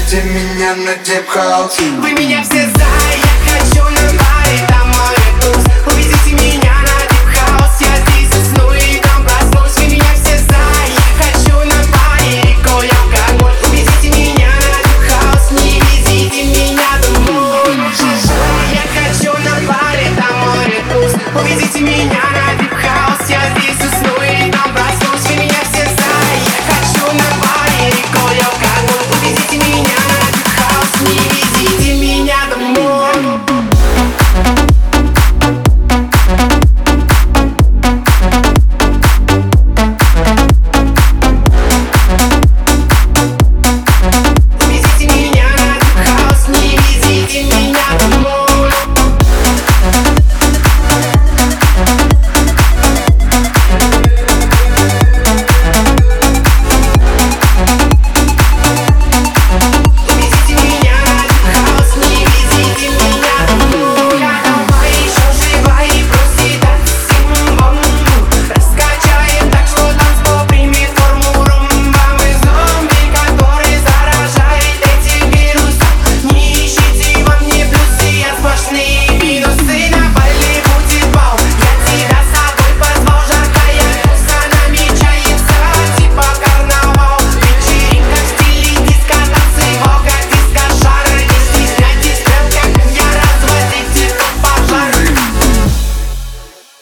Ведите меня на дип хаус Вы меня все за, я хочу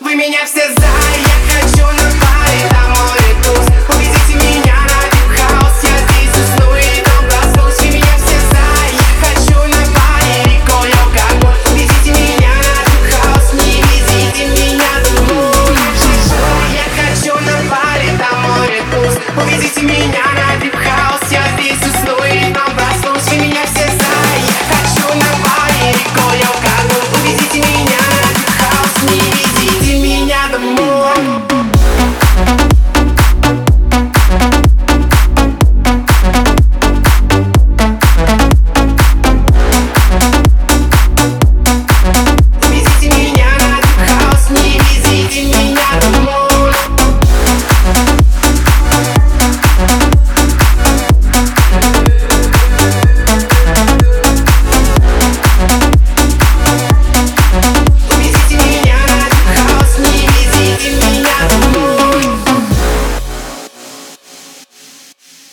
Вы меня все за, я хочу на паре, там море туз Увезите меня на хаос, я здесь усну и там проснусь Вы меня все за, я хочу на паре, рекой алкоголь Увезите меня на хаос, не везите меня домой Я хочу на паре, там море туз Увезите меня на хаос, я здесь усну и там проснусь making me.